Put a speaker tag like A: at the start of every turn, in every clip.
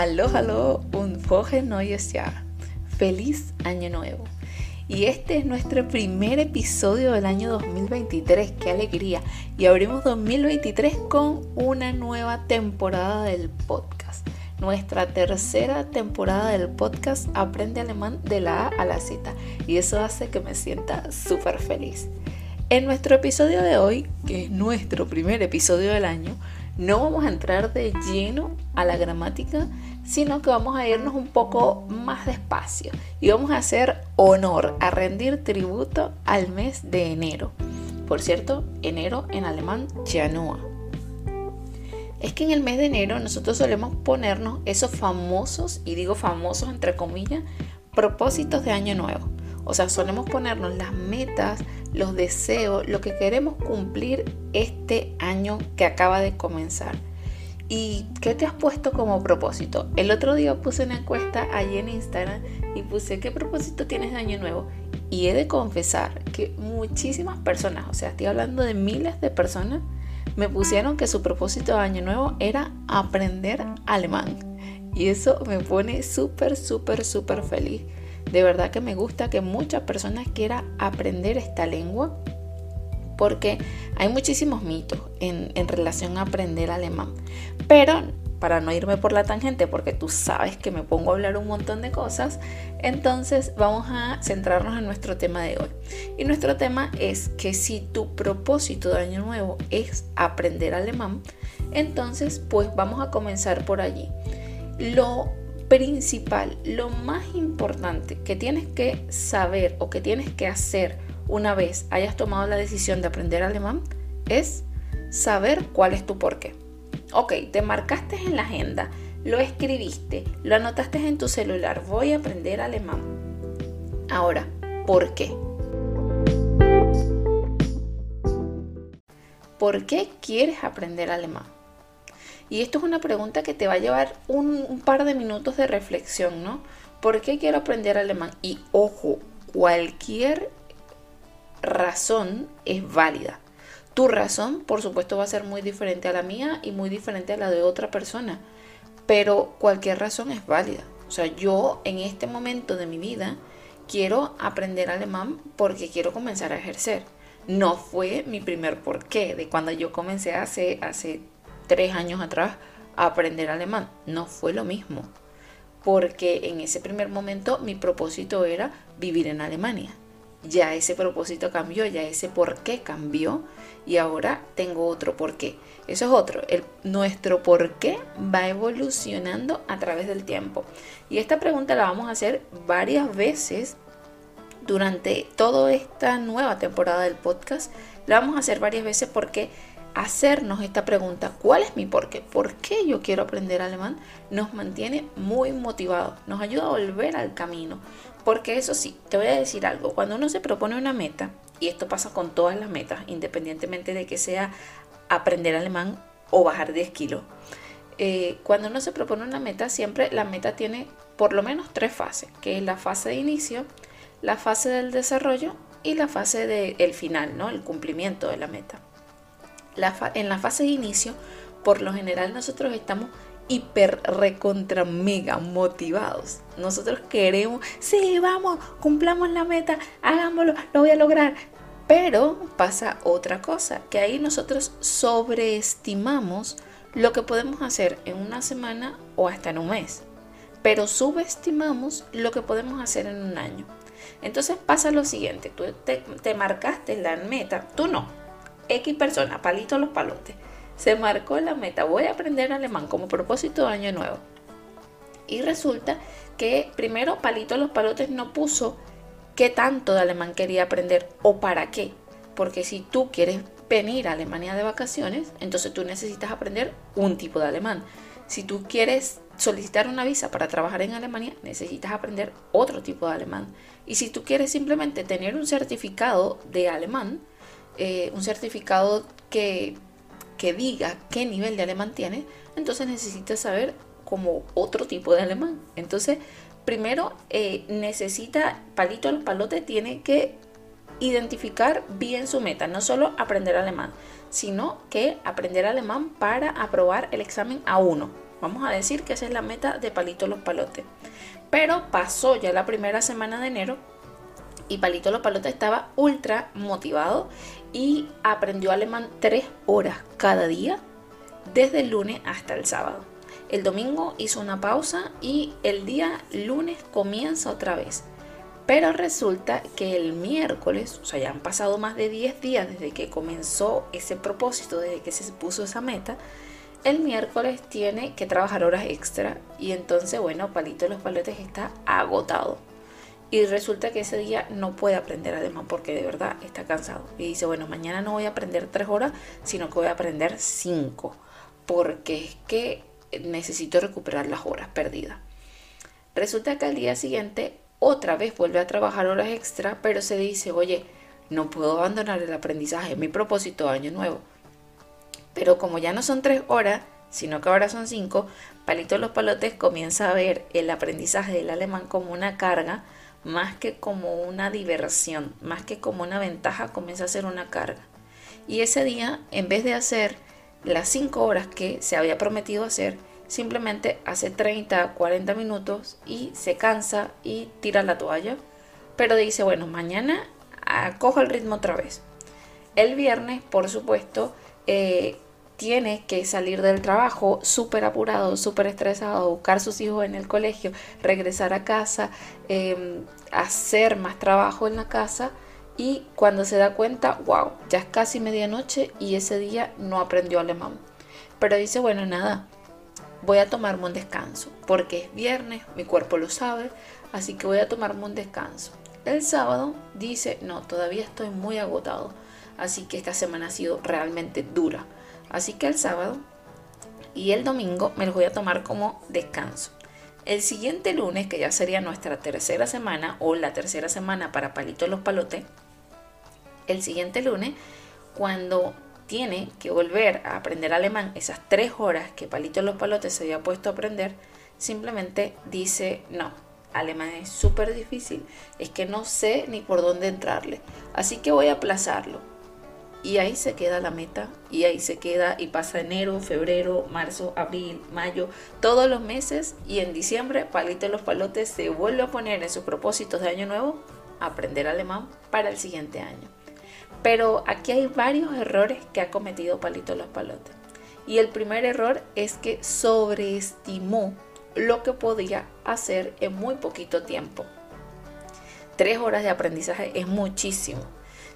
A: Hallo, hallo un frohes neues Jahr. Feliz año nuevo. Y este es nuestro primer episodio del año 2023. ¡Qué alegría! Y abrimos 2023 con una nueva temporada del podcast. Nuestra tercera temporada del podcast Aprende Alemán de la A a la Z. Y eso hace que me sienta súper feliz. En nuestro episodio de hoy, que es nuestro primer episodio del año, no vamos a entrar de lleno a la gramática, sino que vamos a irnos un poco más despacio y vamos a hacer honor, a rendir tributo al mes de enero. Por cierto, enero en alemán Januar. Es que en el mes de enero nosotros solemos ponernos esos famosos, y digo famosos entre comillas, propósitos de año nuevo. O sea, solemos ponernos las metas, los deseos, lo que queremos cumplir este año que acaba de comenzar. ¿Y qué te has puesto como propósito? El otro día puse una encuesta allí en Instagram y puse qué propósito tienes de año nuevo. Y he de confesar que muchísimas personas, o sea, estoy hablando de miles de personas, me pusieron que su propósito de año nuevo era aprender alemán. Y eso me pone súper, súper, súper feliz de verdad que me gusta que muchas personas quieran aprender esta lengua porque hay muchísimos mitos en, relación a aprender alemán. Pero para no irme por la tangente, porque tú sabes que me pongo a hablar un montón de cosas, entonces vamos a centrarnos en nuestro tema de hoy. Y nuestro tema es que si tu propósito de año nuevo es aprender alemán, entonces pues vamos a comenzar por allí. Lo principal, lo más importante que tienes que saber o que tienes que hacer una vez hayas tomado la decisión de aprender alemán es saber cuál es tu porqué. Ok, te marcaste en la agenda, lo escribiste, lo anotaste en tu celular, voy a aprender alemán. Ahora, ¿por qué? ¿Por qué quieres aprender alemán? Y esto es una pregunta que te va a llevar un, par de minutos de reflexión, ¿no? ¿Por qué quiero aprender alemán? Y ojo, cualquier razón es válida. Tu razón, por supuesto, va a ser muy diferente a la mía y muy diferente a la de otra persona. Pero cualquier razón es válida. O sea, yo en este momento de mi vida quiero aprender alemán porque quiero comenzar a ejercer. No fue mi primer porqué de cuando yo comencé hace, hace tres años atrás a aprender alemán. No fue lo mismo, porque en ese primer momento mi propósito era vivir en Alemania. Ya ese propósito cambió, ya ese por qué cambió y ahora tengo otro por qué. Eso es otro. El, nuestro por qué va evolucionando a través del tiempo. Y esta pregunta la vamos a hacer varias veces durante toda esta nueva temporada del podcast. La vamos a hacer varias veces porque hacernos esta pregunta, ¿cuál es mi por qué? ¿Por qué yo quiero aprender alemán? Nos mantiene muy motivados, nos ayuda a volver al camino. Porque eso sí, te voy a decir algo, cuando uno se propone una meta, y esto pasa con todas las metas, independientemente de que sea aprender alemán o bajar 10 kilos, eh, cuando uno se propone una meta, siempre la meta tiene por lo menos tres fases, que es la fase de inicio, la fase del desarrollo y la fase del final, ¿no? el cumplimiento de la meta en la fase de inicio, por lo general nosotros estamos hiper recontra mega motivados. Nosotros queremos, sí, vamos, cumplamos la meta, hagámoslo, lo voy a lograr. Pero pasa otra cosa, que ahí nosotros sobreestimamos lo que podemos hacer en una semana o hasta en un mes, pero subestimamos lo que podemos hacer en un año. Entonces pasa lo siguiente, tú te marcaste la meta, tú no, X persona, palito los palotes, se marcó la meta, voy a aprender alemán como propósito de año nuevo. Y resulta que primero Palito los Palotes no puso qué tanto de alemán quería aprender o para qué. Porque si tú quieres venir a Alemania de vacaciones, entonces tú necesitas aprender un tipo de alemán. Si tú quieres solicitar una visa para trabajar en Alemania, necesitas aprender otro tipo de alemán. Y si tú quieres simplemente tener un certificado de alemán, eh, un certificado que, que diga qué nivel de alemán tiene, entonces necesitas saber como otro tipo de alemán. Entonces, primero eh, necesita, palito al palote, tiene que identificar bien su meta, no solo aprender alemán, sino que aprender alemán para aprobar el examen A1, Vamos a decir que esa es la meta de Palito los Palotes. Pero pasó ya la primera semana de enero y Palito los Palotes estaba ultra motivado y aprendió alemán tres horas cada día desde el lunes hasta el sábado. El domingo hizo una pausa y el día lunes comienza otra vez. Pero resulta que el miércoles, o sea, ya han pasado más de 10 días desde que comenzó ese propósito, desde que se puso esa meta, el miércoles tiene que trabajar horas extra y entonces, bueno, Palito de los Palotes está agotado. Y resulta que ese día no puede aprender alemán porque de verdad está cansado. Y dice, bueno, mañana no voy a aprender 3 horas, sino que voy a aprender 5. Porque es que necesito recuperar las horas perdidas. Resulta que al día siguiente otra vez vuelve a trabajar horas extra, pero se dice, oye, no puedo abandonar el aprendizaje, mi propósito de año nuevo. Pero como ya no son tres horas, sino que ahora son cinco, Palito los Palotes comienza a ver el aprendizaje del alemán como una carga, más que como una diversión, más que como una ventaja, comienza a ser una carga. Y ese día, en vez de hacer las cinco horas que se había prometido hacer, simplemente hace 30, 40 minutos y se cansa y tira la toalla. Pero dice, bueno, mañana cojo el ritmo otra vez. El viernes, por supuesto, eh, tiene que salir del trabajo súper apurado, súper estresado, buscar sus hijos en el colegio, regresar a casa, em, hacer más trabajo en la casa y cuando se da cuenta, wow, ya es casi medianoche y ese día no aprendió alemán. Pero dice, bueno, nada, voy a tomarme un descanso, porque es viernes, mi cuerpo lo sabe, así que voy a tomarme un descanso. El sábado dice, no, todavía estoy muy agotado, así que esta semana ha sido realmente dura. Así que el sábado y el domingo me los voy a tomar como descanso. El siguiente lunes, que ya sería nuestra tercera semana o la tercera semana para Palito los Palotes, el siguiente lunes, cuando tiene que volver a aprender alemán esas tres horas que Palito los Palotes se había puesto a aprender, simplemente dice no. Alemán es súper difícil, es que no sé ni por dónde entrarle, así que voy a aplazarlo. Y ahí se queda la meta, y ahí se queda, y pasa enero, febrero, marzo, abril, mayo, todos los meses, y en diciembre Palito los Palotes se vuelve a poner en sus propósitos de año nuevo aprender alemán para el siguiente año. Pero aquí hay varios errores que ha cometido Palito los Palotes. Y el primer error es que sobreestimó lo que podía hacer en muy poquito tiempo. Tres horas de aprendizaje es muchísimo.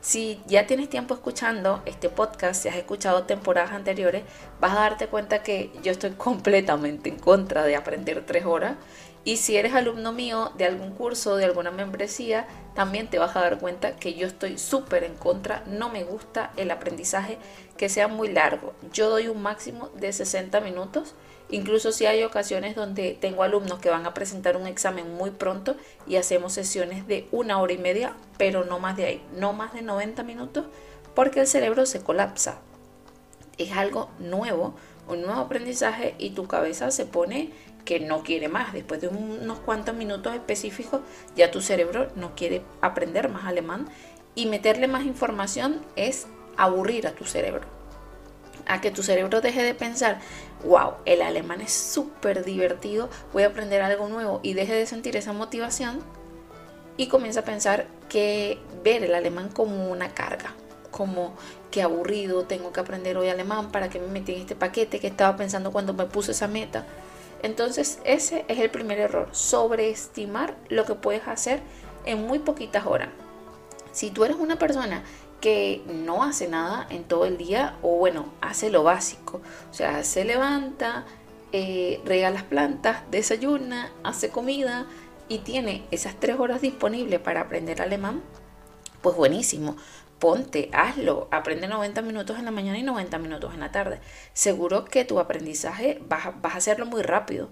A: Si ya tienes tiempo escuchando este podcast, si has escuchado temporadas anteriores, vas a darte cuenta que yo estoy completamente en contra de aprender tres horas y si eres alumno mío de algún curso, de alguna membresía, también te vas a dar cuenta que yo estoy súper en contra. No me gusta el aprendizaje que sea muy largo. Yo doy un máximo de 60 minutos. Incluso si hay ocasiones donde tengo alumnos que van a presentar un examen muy pronto y hacemos sesiones de una hora y media, pero no más de ahí, no más de 90 minutos, porque el cerebro se colapsa. Es algo nuevo, un nuevo aprendizaje y tu cabeza se pone que no quiere más. Después de unos cuantos minutos específicos, ya tu cerebro no quiere aprender más alemán y meterle más información es aburrir a tu cerebro. A que tu cerebro deje de pensar, wow, el alemán es súper divertido, voy a aprender algo nuevo y deje de sentir esa motivación y comienza a pensar que ver el alemán como una carga, como que aburrido, tengo que aprender hoy alemán para que me metí en este paquete que estaba pensando cuando me puse esa meta. Entonces ese es el primer error, sobreestimar lo que puedes hacer en muy poquitas horas. Si tú eres una persona que no hace nada en todo el día o bueno, hace lo básico, o sea, se levanta, eh, rega las plantas, desayuna, hace comida y tiene esas tres horas disponibles para aprender alemán, pues buenísimo ponte, hazlo, aprende 90 minutos en la mañana y 90 minutos en la tarde. Seguro que tu aprendizaje vas, a hacerlo muy rápido.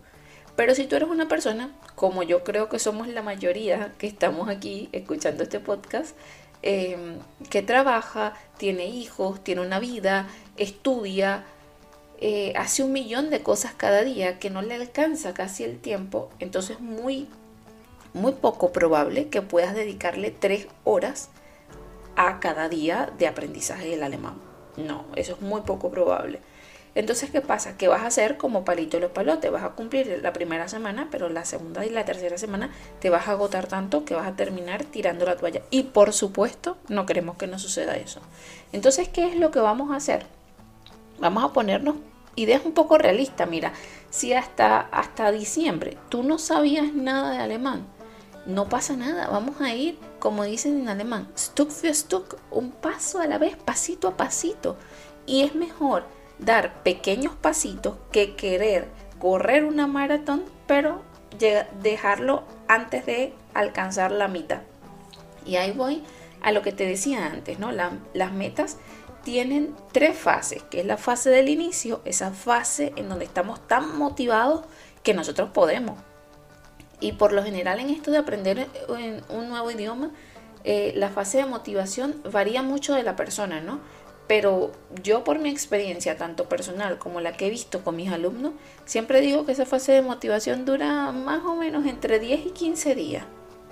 A: Pero si tú eres una persona, como yo creo que somos la mayoría que estamos aquí escuchando este podcast, em, que trabaja, tiene hijos, tiene una vida, estudia, eh, hace un millón de cosas cada día que no le alcanza casi el tiempo, entonces muy, muy poco probable que puedas dedicarle tres horas a cada día de aprendizaje del alemán. No, eso es muy poco probable. Entonces, ¿qué pasa? Que vas a hacer como palito los palotes, vas a cumplir la primera semana, pero la segunda y la tercera semana te vas a agotar tanto que vas a terminar tirando la toalla. Y por supuesto, no queremos que nos suceda eso. Entonces, ¿qué es lo que vamos a hacer? Vamos a ponernos ideas un poco realistas. Mira, si hasta, hasta diciembre tú no sabías nada de alemán, no pasa nada, vamos a ir, como dicen en alemán, Stück für Stück, un paso a la vez, pasito a pasito. Y es mejor dar pequeños pasitos que querer correr una maratón, pero dejarlo antes de alcanzar la mitad. Y ahí voy a lo que te decía antes, ¿no? las metas tienen tres fases, que es la fase del inicio, esa fase en donde estamos tan motivados que nosotros podemos. Y por lo general en esto de aprender un nuevo idioma, eh, la fase de motivación varía mucho de la persona, ¿no? Pero yo por mi experiencia, tanto personal como la que he visto con mis alumnos, siempre digo que esa fase de motivación dura más o menos entre 10 y 15 días,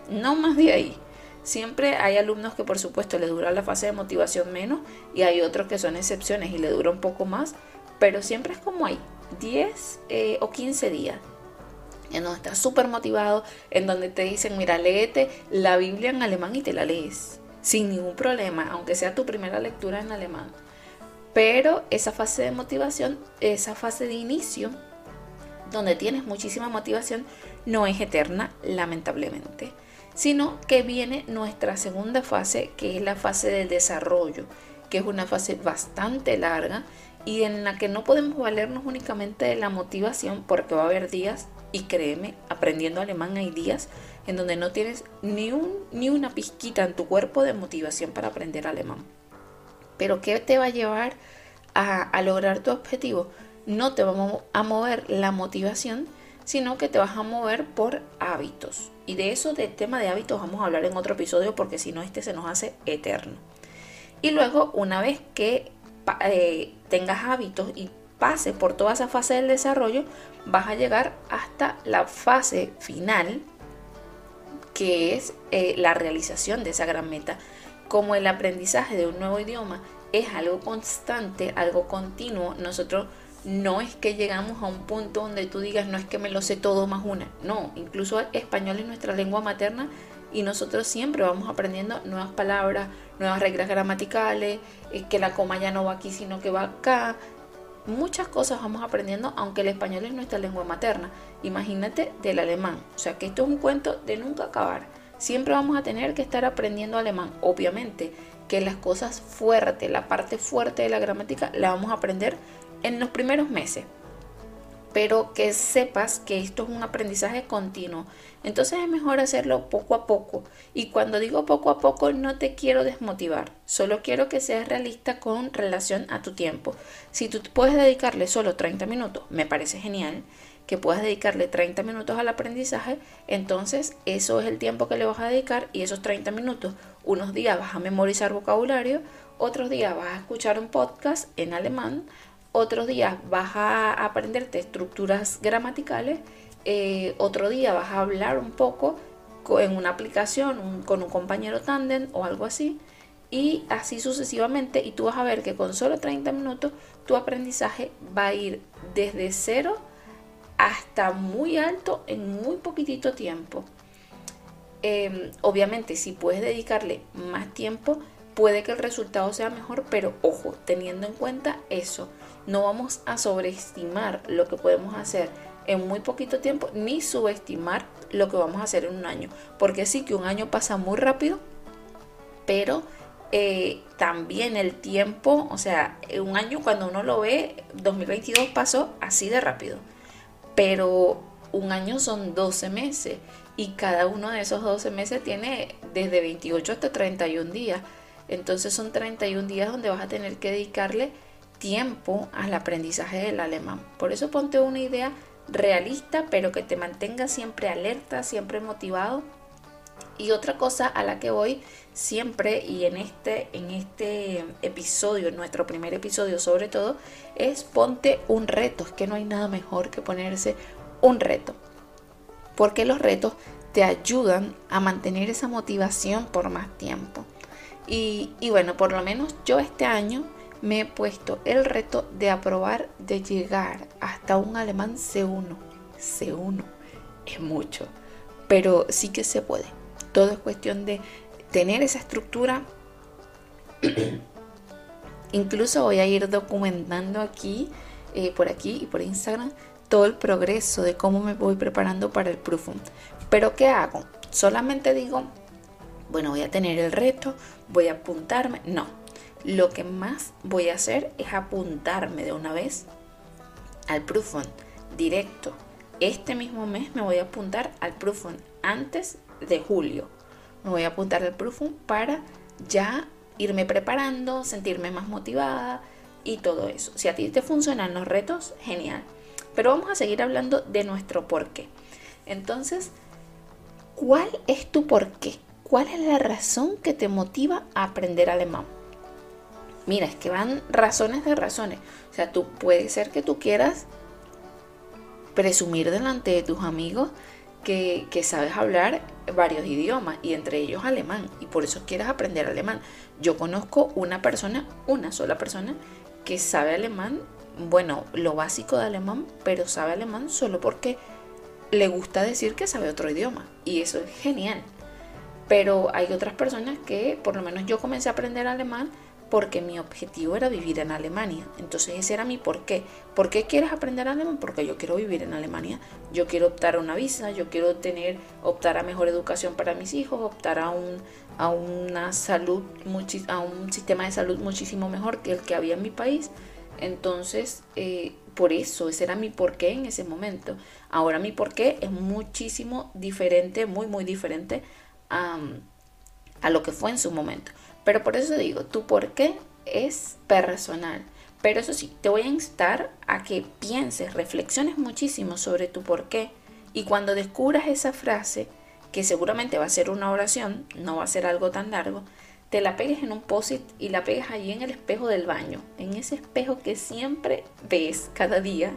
A: no más de ahí. Siempre hay alumnos que por supuesto les dura la fase de motivación menos y hay otros que son excepciones y le dura un poco más, pero siempre es como hay 10 eh, o 15 días en donde estás súper motivado, en donde te dicen, mira, léete la Biblia en alemán y te la lees, sin ningún problema, aunque sea tu primera lectura en alemán. Pero esa fase de motivación, esa fase de inicio, donde tienes muchísima motivación, no es eterna, lamentablemente, sino que viene nuestra segunda fase, que es la fase del desarrollo, que es una fase bastante larga y en la que no podemos valernos únicamente de la motivación porque va a haber días y créeme, aprendiendo alemán hay días en donde no tienes ni, un, ni una pizquita en tu cuerpo de motivación para aprender alemán. Pero ¿qué te va a llevar a, lograr tu objetivo? No te va a mover la motivación, sino que te vas a mover por hábitos. Y de eso, del tema de hábitos, vamos a hablar en otro episodio porque si no, este se nos hace eterno. Y luego, una vez que eh, tengas hábitos y pases por toda esa fase del desarrollo, vas a llegar hasta la fase final, que es eh, la realización de esa gran meta. Como el aprendizaje de un nuevo idioma es algo constante, algo continuo, nosotros no es que llegamos a un punto donde tú digas, no es que me lo sé todo más una. No, incluso español es nuestra lengua materna y nosotros siempre vamos aprendiendo nuevas palabras, nuevas reglas gramaticales, eh, que la coma ya no va aquí, sino que va acá, muchas cosas vamos aprendiendo, aunque el español es nuestra lengua materna. Imagínate del alemán. O sea que esto es un cuento de nunca acabar. Siempre vamos a tener que estar aprendiendo alemán. Obviamente que las cosas fuertes, la parte fuerte de la gramática, la vamos a aprender en los primeros meses pero que sepas que esto es un aprendizaje continuo. Entonces es mejor hacerlo poco a poco. Y cuando digo poco a poco no te quiero desmotivar, solo quiero que seas realista con relación a tu tiempo. Si tú puedes dedicarle solo 30 minutos, me parece genial que puedas dedicarle 30 minutos al aprendizaje, entonces eso es el tiempo que le vas a dedicar y esos 30 minutos, unos días vas a memorizar vocabulario, otros días vas a escuchar un podcast en alemán, otros días vas a aprenderte estructuras gramaticales, eh, otro día vas a hablar un poco en una aplicación con un compañero tandem o algo así, y así sucesivamente, y tú vas a ver que con solo 30 minutos tu aprendizaje va a ir desde cero hasta muy alto en muy poquitito tiempo. Em, obviamente, si puedes dedicarle más tiempo, puede que el resultado sea mejor, pero ojo, teniendo en cuenta eso, no vamos a sobreestimar lo que podemos hacer en muy poquito tiempo, ni subestimar lo que vamos a hacer en un año, porque sí que un año pasa muy rápido, pero eh, también el tiempo, o sea, un año cuando uno lo ve, 2022 pasó así de rápido, pero un año son 12 meses y cada uno de esos 12 meses tiene desde 28 hasta 31 días. Entonces son 31 días donde vas a tener que dedicarle tiempo al aprendizaje del alemán. Por eso ponte una idea realista, pero que te mantenga siempre alerta, siempre motivado. Y otra cosa a la que voy siempre y en este, en este episodio, en nuestro primer episodio sobre todo, es ponte un reto. Es que no hay nada mejor que ponerse un reto. Porque los retos te ayudan a mantener esa motivación por más tiempo. Y, bueno, por lo menos yo este año me he puesto el reto de aprobar de llegar hasta un alemán C1. C1 es mucho, pero sí que se puede. Todo es cuestión de tener esa estructura. Incluso voy a ir documentando aquí, eh, por aquí y por Instagram, todo el progreso de cómo me voy preparando para el Proofum. Pero ¿qué hago? Solamente digo, bueno, voy a tener el reto, voy a apuntarme. No, lo que más voy a hacer es apuntarme de una vez al Proofum directo. Este mismo mes me voy a apuntar al Proofum antes de julio. Me voy a apuntar al Proofum para ya irme preparando, sentirme más motivada y todo eso. Si a ti te funcionan los retos, genial. Pero vamos a seguir hablando de nuestro por qué. Entonces, ¿cuál es tu por qué? ¿Cuál es la razón que te motiva a aprender alemán? Mira, es que van razones de razones. O sea, tú puede ser que tú quieras presumir delante de tus amigos que, que, sabes hablar varios idiomas y entre ellos alemán y por eso quieres aprender alemán. Yo conozco una persona, una sola persona que sabe alemán, bueno, lo básico de alemán, pero sabe alemán solo porque le gusta decir que sabe otro idioma y eso es genial. Pero hay otras personas que, por lo menos yo comencé a aprender alemán porque mi objetivo era vivir en Alemania. Entonces ese era mi por qué. ¿Por qué quieres aprender alemán? Porque yo quiero vivir en Alemania. Yo quiero optar a una visa, yo quiero tener, optar a mejor educación para mis hijos, optar a un, a una salud, a un sistema de salud muchísimo mejor que el que había en mi país. Entonces, eh, por eso, ese era mi porqué en ese momento. Ahora mi porqué es muchísimo diferente, muy, muy diferente a, a lo que fue en su momento. Pero por eso digo, tu porqué es personal. Pero eso sí, te voy a instar a que pienses, reflexiones muchísimo sobre tu porqué. Y cuando descubras esa frase, que seguramente va a ser una oración, no va a ser algo tan largo, te la pegues en un post-it y la pegues allí en el espejo del baño, en ese espejo que siempre ves cada día,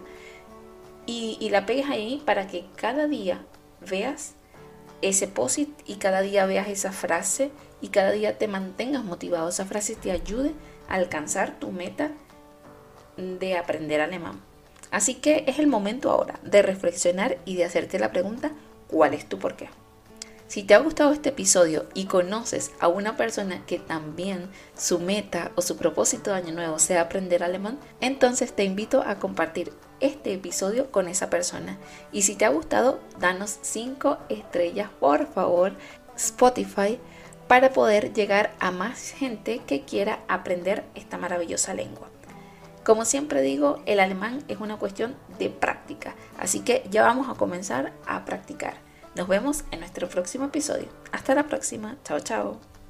A: y, la pegues ahí para que cada día veas ese post-it y cada día veas esa frase y cada día te mantengas motivado. Esa frase te ayude a alcanzar tu meta de aprender alemán. Así que es el momento ahora de reflexionar y de hacerte la pregunta, ¿cuál es tu porqué? Si te ha gustado este episodio y conoces a una persona que también su meta o su propósito de año nuevo sea aprender alemán, entonces te invito a compartir este episodio con esa persona. Y si te ha gustado, danos 5 estrellas, por favor, Spotify, para poder llegar a más gente que quiera aprender esta maravillosa lengua. Como siempre digo, el alemán es una cuestión de práctica, así que ya vamos a comenzar a practicar. Nos vemos en nuestro próximo episodio. Hasta la próxima. Chao, chao.